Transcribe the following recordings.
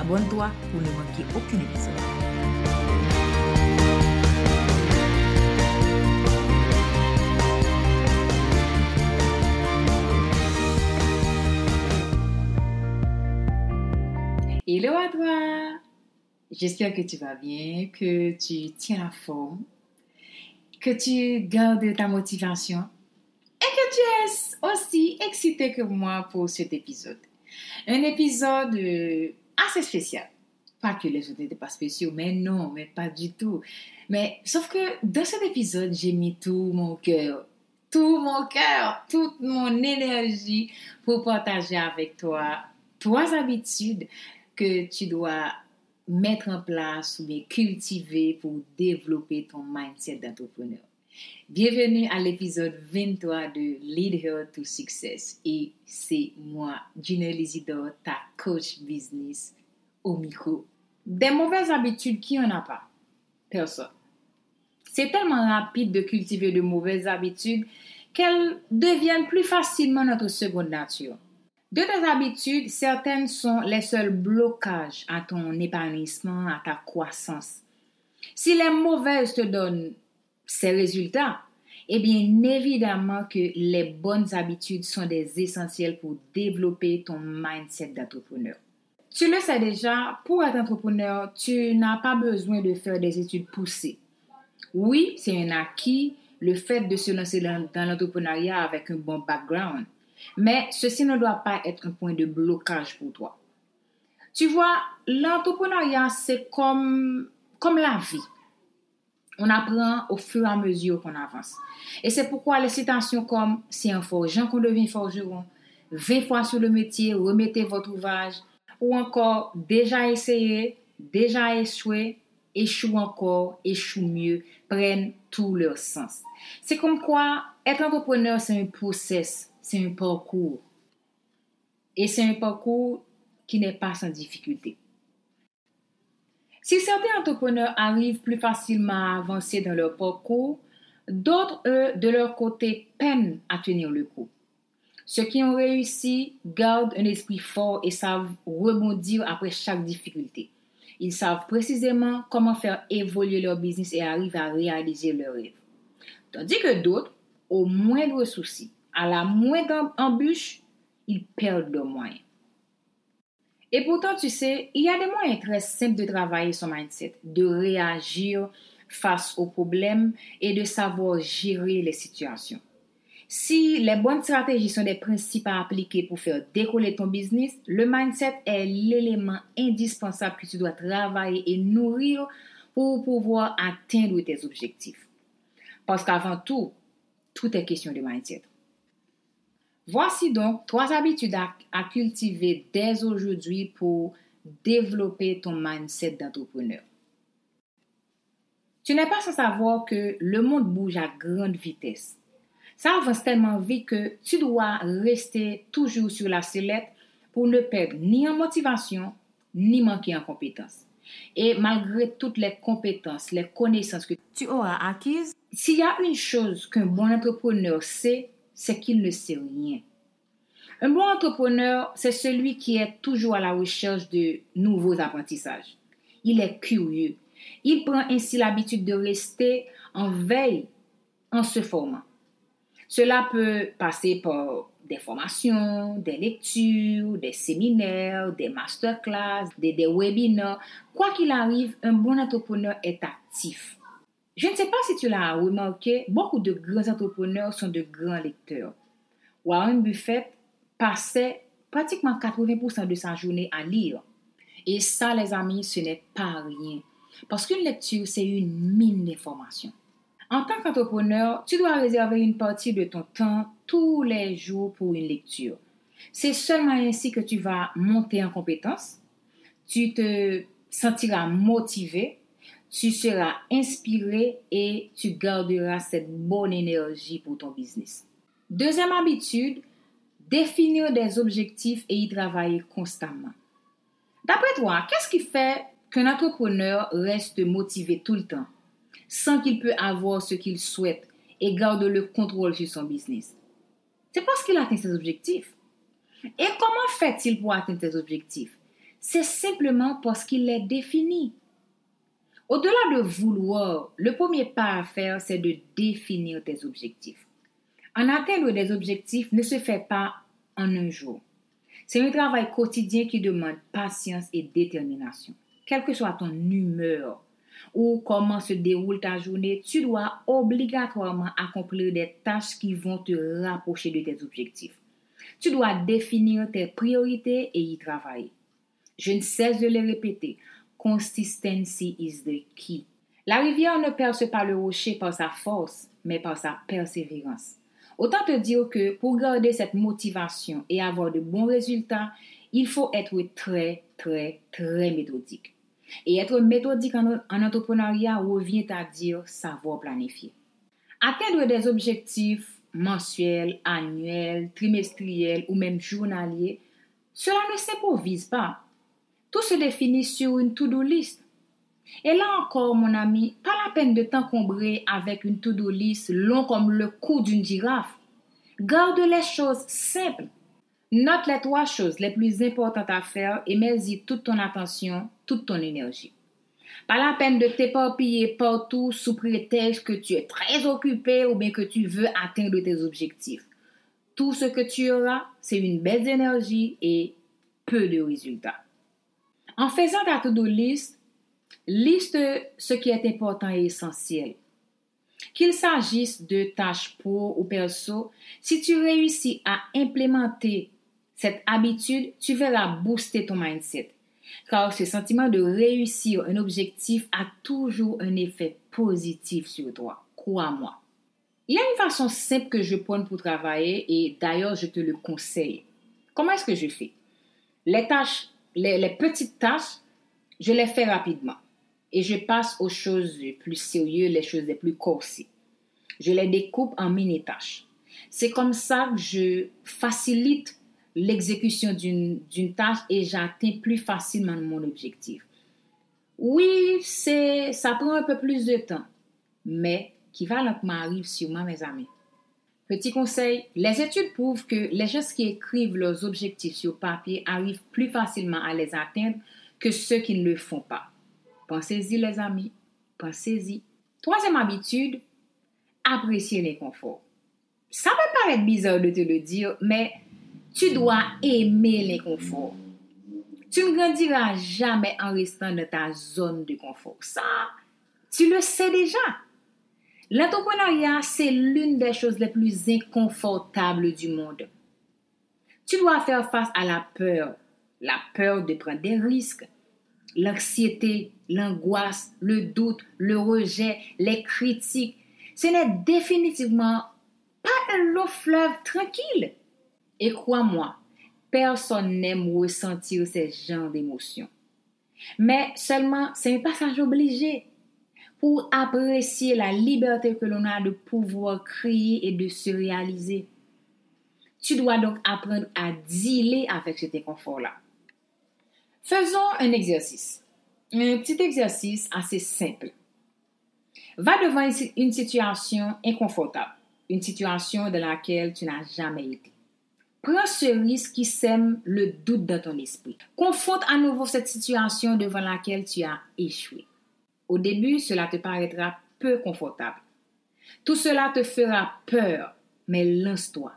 Abonne-toi pour ne manquer aucun épisode. Hello à toi! J'espère que tu vas bien, que tu tiens la forme, que tu gardes ta motivation et que tu es aussi excité que moi pour cet épisode. Un épisode euh, assez spécial. Pas que les autres n'étaient pas spéciaux, mais non, mais pas du tout. Mais sauf que dans cet épisode, j'ai mis tout mon cœur, tout mon cœur, toute mon énergie pour partager avec toi trois habitudes que tu dois mettre en place ou bien cultiver pour développer ton mindset d'entrepreneur. Bienvenue à l'épisode 23 de Lead Her to Success et c'est moi, Gina Isidore, ta coach business au micro. Des mauvaises habitudes, qui en a pas? Personne. C'est tellement rapide de cultiver de mauvaises habitudes qu'elles deviennent plus facilement notre seconde nature. De tes habitudes, certaines sont les seuls blocages à ton épanouissement, à ta croissance. Si les mauvaises te donnent ces résultats, eh bien, évidemment que les bonnes habitudes sont des essentiels pour développer ton mindset d'entrepreneur. Tu le sais déjà, pour être entrepreneur, tu n'as pas besoin de faire des études poussées. Oui, c'est un acquis, le fait de se lancer dans, l'entrepreneuriat avec un bon background. Mais ceci ne doit pas être un point de blocage pour toi. Tu vois, l'entrepreneuriat, c'est comme, comme la vie. On apprend au fur et à mesure qu'on avance. Et c'est pourquoi les citations comme c'est un forgeant qu'on devient forgeron, 20 fois sur le métier, remettez votre ouvrage, ou encore déjà essayé, déjà échoué, échoue encore, échoue mieux, prennent tout leur sens. C'est comme quoi être entrepreneur, c'est un process c'est un parcours. Et c'est un parcours qui n'est pas sans difficulté. Si certains entrepreneurs arrivent plus facilement à avancer dans leur parcours, d'autres, eux, de leur côté, peinent à tenir le coup. Ceux qui ont réussi gardent un esprit fort et savent rebondir après chaque difficulté. Ils savent précisément comment faire évoluer leur business et arrivent à réaliser leurs rêves. Tandis que d'autres, au moindre souci, à la moindre embûche, ils perdent leurs moyens. Et pourtant, tu sais, il y a des moyens très simples de travailler son mindset, de réagir face aux problèmes et de savoir gérer les situations. Si les bonnes stratégies sont des principes à appliquer pour faire décoller ton business, le mindset est l'élément indispensable que tu dois travailler et nourrir pour pouvoir atteindre tes objectifs. Parce qu'avant tout, tout est question de mindset. Voici donc trois habitudes à, cultiver dès aujourd'hui pour développer ton mindset d'entrepreneur. Tu n'es pas sans savoir que le monde bouge à grande vitesse. Ça avance tellement vite que tu dois rester toujours sur la sellette pour ne perdre ni en motivation, ni manquer en compétences. Et malgré toutes les compétences, les connaissances que tu auras acquises, s'il y a une chose qu'un bon entrepreneur sait, c'est qu'il ne sait rien. Un bon entrepreneur, c'est celui qui est toujours à la recherche de nouveaux apprentissages. Il est curieux. Il prend ainsi l'habitude de rester en veille en se formant. Cela peut passer par des formations, des lectures, des séminaires, des masterclass, des, des webinaires. Quoi qu'il arrive, un bon entrepreneur est actif. Je ne sais pas si tu l'as remarqué, beaucoup de grands entrepreneurs sont de grands lecteurs. Warren Buffett passait pratiquement 80% de sa journée à lire. Et ça, les amis, ce n'est pas rien. Parce qu'une lecture, c'est une mine d'informations. En tant qu'entrepreneur, tu dois réserver une partie de ton temps tous les jours pour une lecture. C'est seulement ainsi que tu vas monter en compétence, tu te sentiras motivé, tu seras inspiré et tu garderas cette bonne énergie pour ton business. Deuxième habitude, définir des objectifs et y travailler constamment. D'après toi, qu'est-ce qui fait qu'un entrepreneur reste motivé tout le temps, sans qu'il peut avoir ce qu'il souhaite et garde le contrôle sur son business? C'est parce qu'il atteint ses objectifs. Et comment fait-il pour atteindre ses objectifs? C'est simplement parce qu'il les définit. Au-delà de vouloir, le premier pas à faire, c'est de définir tes objectifs. En atteindre des objectifs ne se fait pas en un jour. C'est un travail quotidien qui demande patience et détermination. Quelle que soit ton humeur ou comment se déroule ta journée, tu dois obligatoirement accomplir des tâches qui vont te rapprocher de tes objectifs. Tu dois définir tes priorités et y travailler. Je ne cesse de le répéter. Consistency is the key. La rivière ne perce pas le rocher par sa force, mais par sa persévérance. Autant te dire que pour garder cette motivation et avoir de bons résultats, il faut être très, très, très méthodique. Et être méthodique en, entrepreneuriat revient à dire savoir planifier. Atteindre des objectifs mensuels, annuels, trimestriels ou même journaliers, cela ne s'improvise pas. Tout se définit sur une to-do list. Et là encore, mon ami, pas la peine de t'encombrer avec une to-do list long comme le cou d'une girafe. Garde les choses simples. Note les trois choses les plus importantes à faire et mets-y toute ton attention, toute ton énergie. Pas la peine de t'éparpiller partout sous prétexte que tu es très occupé ou bien que tu veux atteindre tes objectifs. Tout ce que tu auras, c'est une baisse d'énergie et peu de résultats. En faisant ta to-do list, Liste ce qui est important et essentiel. Qu'il s'agisse de tâches pro ou perso, si tu réussis à implémenter cette habitude, tu verras booster ton mindset. Car ce sentiment de réussir un objectif a toujours un effet positif sur toi. Crois-moi. Il y a une façon simple que je prends pour travailler et d'ailleurs je te le conseille. Comment est-ce que je fais? Les tâches, les, petites tâches, je les fais rapidement et je passe aux choses les plus sérieuses, les choses les plus corsées. Je les découpe en mini-tâches. C'est comme ça que je facilite l'exécution d'une tâche et j'atteins plus facilement mon objectif. Oui, ça prend un peu plus de temps, mais qui va m'arrive sûrement, mes amis. Petit conseil, les études prouvent que les gens qui écrivent leurs objectifs sur papier arrivent plus facilement à les atteindre que ceux qui ne le font pas. Pensez-y les amis, pensez-y. Troisième habitude, apprécier l'inconfort. Ça peut paraître bizarre de te le dire, mais tu dois aimer l'inconfort. Tu ne grandiras jamais en restant dans ta zone de confort. Ça, tu le sais déjà. L'entrepreneuriat, c'est l'une des choses les plus inconfortables du monde. Tu dois faire face à la peur, la peur de prendre des risques, l'anxiété, l'angoisse, le doute, le rejet, les critiques. Ce n'est définitivement pas un long fleuve tranquille. Et crois-moi, personne n'aime ressentir ces genres d'émotions. Mais seulement, c'est un passage obligé pour apprécier la liberté que l'on a de pouvoir créer et de se réaliser. Tu dois donc apprendre à dealer avec cet inconfort-là. Faisons un exercice. Un petit exercice assez simple. Va devant une situation inconfortable, une situation dans laquelle tu n'as jamais été. Prends ce risque qui sème le doute dans ton esprit. Confronte à nouveau cette situation devant laquelle tu as échoué. Au début, cela te paraîtra peu confortable. Tout cela te fera peur, mais lance-toi.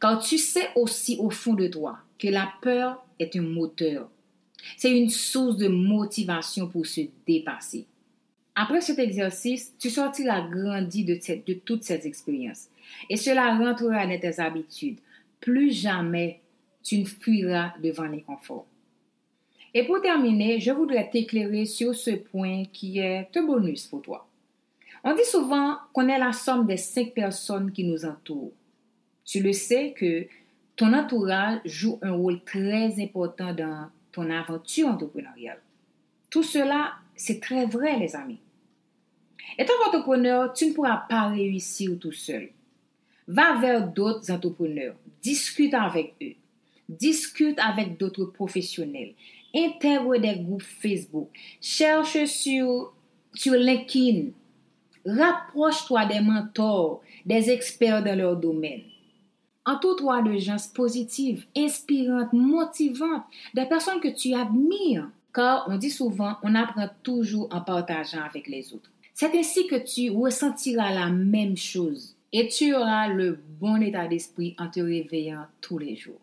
Car tu sais aussi au fond de toi que la peur est un moteur. C'est une source de motivation pour se dépasser. Après cet exercice, tu sortiras grandi de, de toutes ces expériences. Et cela rentrera dans tes habitudes. Plus jamais tu ne fuiras devant l'inconfort. Et pour terminer, je voudrais t'éclairer sur ce point qui est un bonus pour toi. On dit souvent qu'on est la somme des cinq personnes qui nous entourent. Tu le sais que ton entourage joue un rôle très important dans ton aventure entrepreneuriale. Tout cela, c'est très vrai, les amis. Étant entrepreneur, tu ne pourras pas réussir tout seul. Va vers d'autres entrepreneurs, discute avec eux, discute avec d'autres professionnels, intègre des groupes Facebook, cherche sur, sur LinkedIn, rapproche-toi des mentors, des experts dans leur domaine. Entoure-toi de gens positifs, inspirantes, motivantes, des personnes que tu admires. Car on dit souvent, on apprend toujours en partageant avec les autres. C'est ainsi que tu ressentiras la même chose et tu auras le bon état d'esprit en te réveillant tous les jours.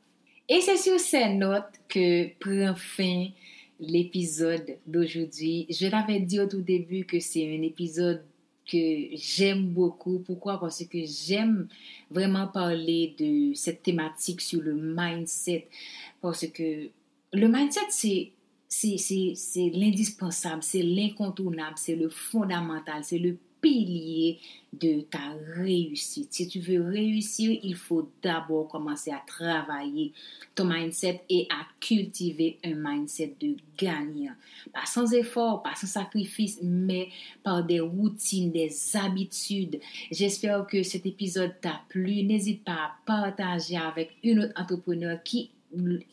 Et c'est sur ces notes que prend fin l'épisode d'aujourd'hui. Je t'avais dit au tout début que c'est un épisode que j'aime beaucoup. Pourquoi? Parce que j'aime vraiment parler de cette thématique sur le mindset. Parce que le mindset, c'est c'est l'indispensable, c'est l'incontournable, c'est le fondamental, c'est le pilier de ta réussite. Si tu veux réussir, il faut d'abord commencer à travailler ton mindset et à cultiver un mindset de gagnant. Pas sans effort, pas sans sacrifice, mais par des routines, des habitudes. J'espère que cet épisode t'a plu. N'hésite pas à partager avec une autre entrepreneur qui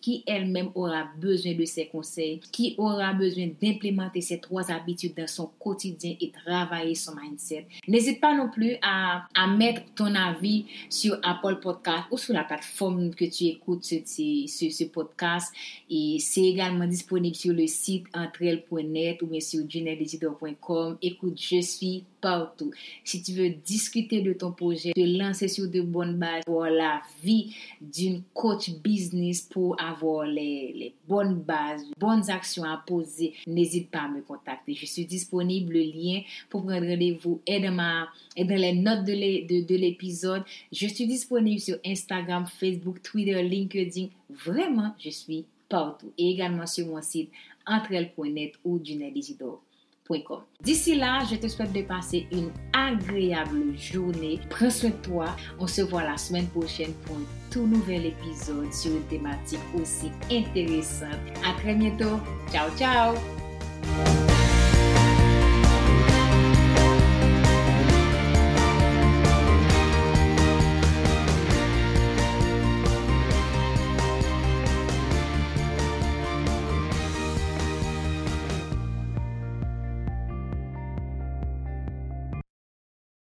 qui elle-même aura besoin de ces conseils, qui aura besoin d'implémenter ces trois habitudes dans son quotidien et travailler son mindset. N'hésite pas non plus à, à, mettre ton avis sur Apple Podcast ou sur la plateforme que tu écoutes ce, ce, ce podcast. Et c'est également disponible sur le site entrel.net ou bien sur juneleditor.com. Écoute, je suis partout. Si tu veux discuter de ton projet, te lancer sur de bonnes bases pour la vie d'une coach business, pour avoir les, bonnes bases, bonnes actions à poser, n'hésite pas à me contacter. Je suis disponible, le lien pour prendre rendez-vous est dans, les notes de l'épisode. Je suis disponible sur Instagram, Facebook, Twitter, LinkedIn. Vraiment, je suis partout. Et également sur mon site entrel.net ou du D'ici là, je te souhaite de passer une agréable journée. Prends soin de toi. On se voit la semaine prochaine pour un tout nouvel épisode sur une thématique aussi intéressante. À très bientôt. Ciao, ciao.